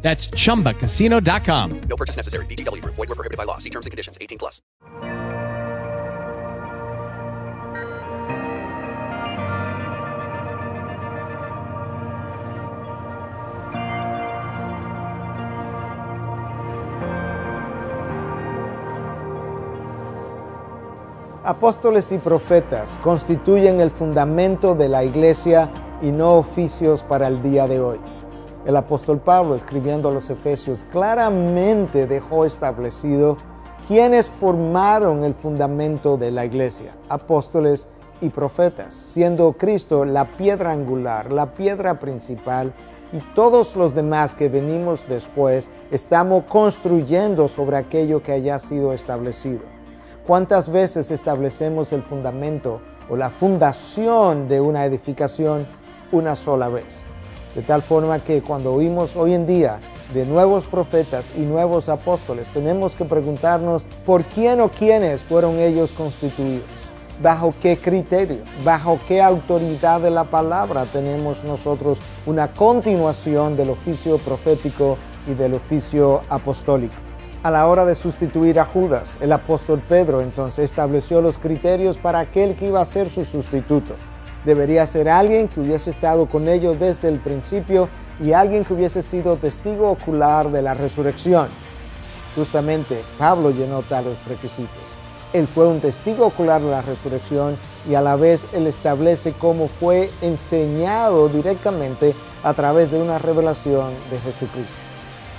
That's chumbacasino.com. No purchase necessary. VGW Group. Void were prohibited by law. See terms and conditions. 18 plus. Apóstoles y profetas constituyen el fundamento de la iglesia y no oficios para el día de hoy. El apóstol Pablo, escribiendo a los Efesios, claramente dejó establecido quienes formaron el fundamento de la iglesia, apóstoles y profetas, siendo Cristo la piedra angular, la piedra principal, y todos los demás que venimos después estamos construyendo sobre aquello que haya sido establecido. ¿Cuántas veces establecemos el fundamento o la fundación de una edificación una sola vez? De tal forma que cuando oímos hoy en día de nuevos profetas y nuevos apóstoles, tenemos que preguntarnos por quién o quiénes fueron ellos constituidos, bajo qué criterio, bajo qué autoridad de la palabra tenemos nosotros una continuación del oficio profético y del oficio apostólico. A la hora de sustituir a Judas, el apóstol Pedro entonces estableció los criterios para aquel que iba a ser su sustituto. Debería ser alguien que hubiese estado con ellos desde el principio y alguien que hubiese sido testigo ocular de la resurrección. Justamente Pablo llenó tales requisitos. Él fue un testigo ocular de la resurrección y a la vez él establece cómo fue enseñado directamente a través de una revelación de Jesucristo.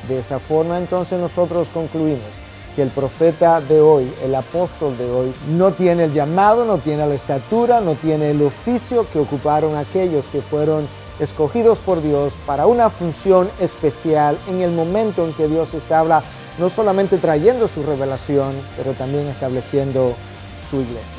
De esa forma entonces nosotros concluimos el profeta de hoy, el apóstol de hoy, no tiene el llamado, no tiene la estatura, no tiene el oficio que ocuparon aquellos que fueron escogidos por Dios para una función especial en el momento en que Dios estaba no solamente trayendo su revelación, pero también estableciendo su iglesia.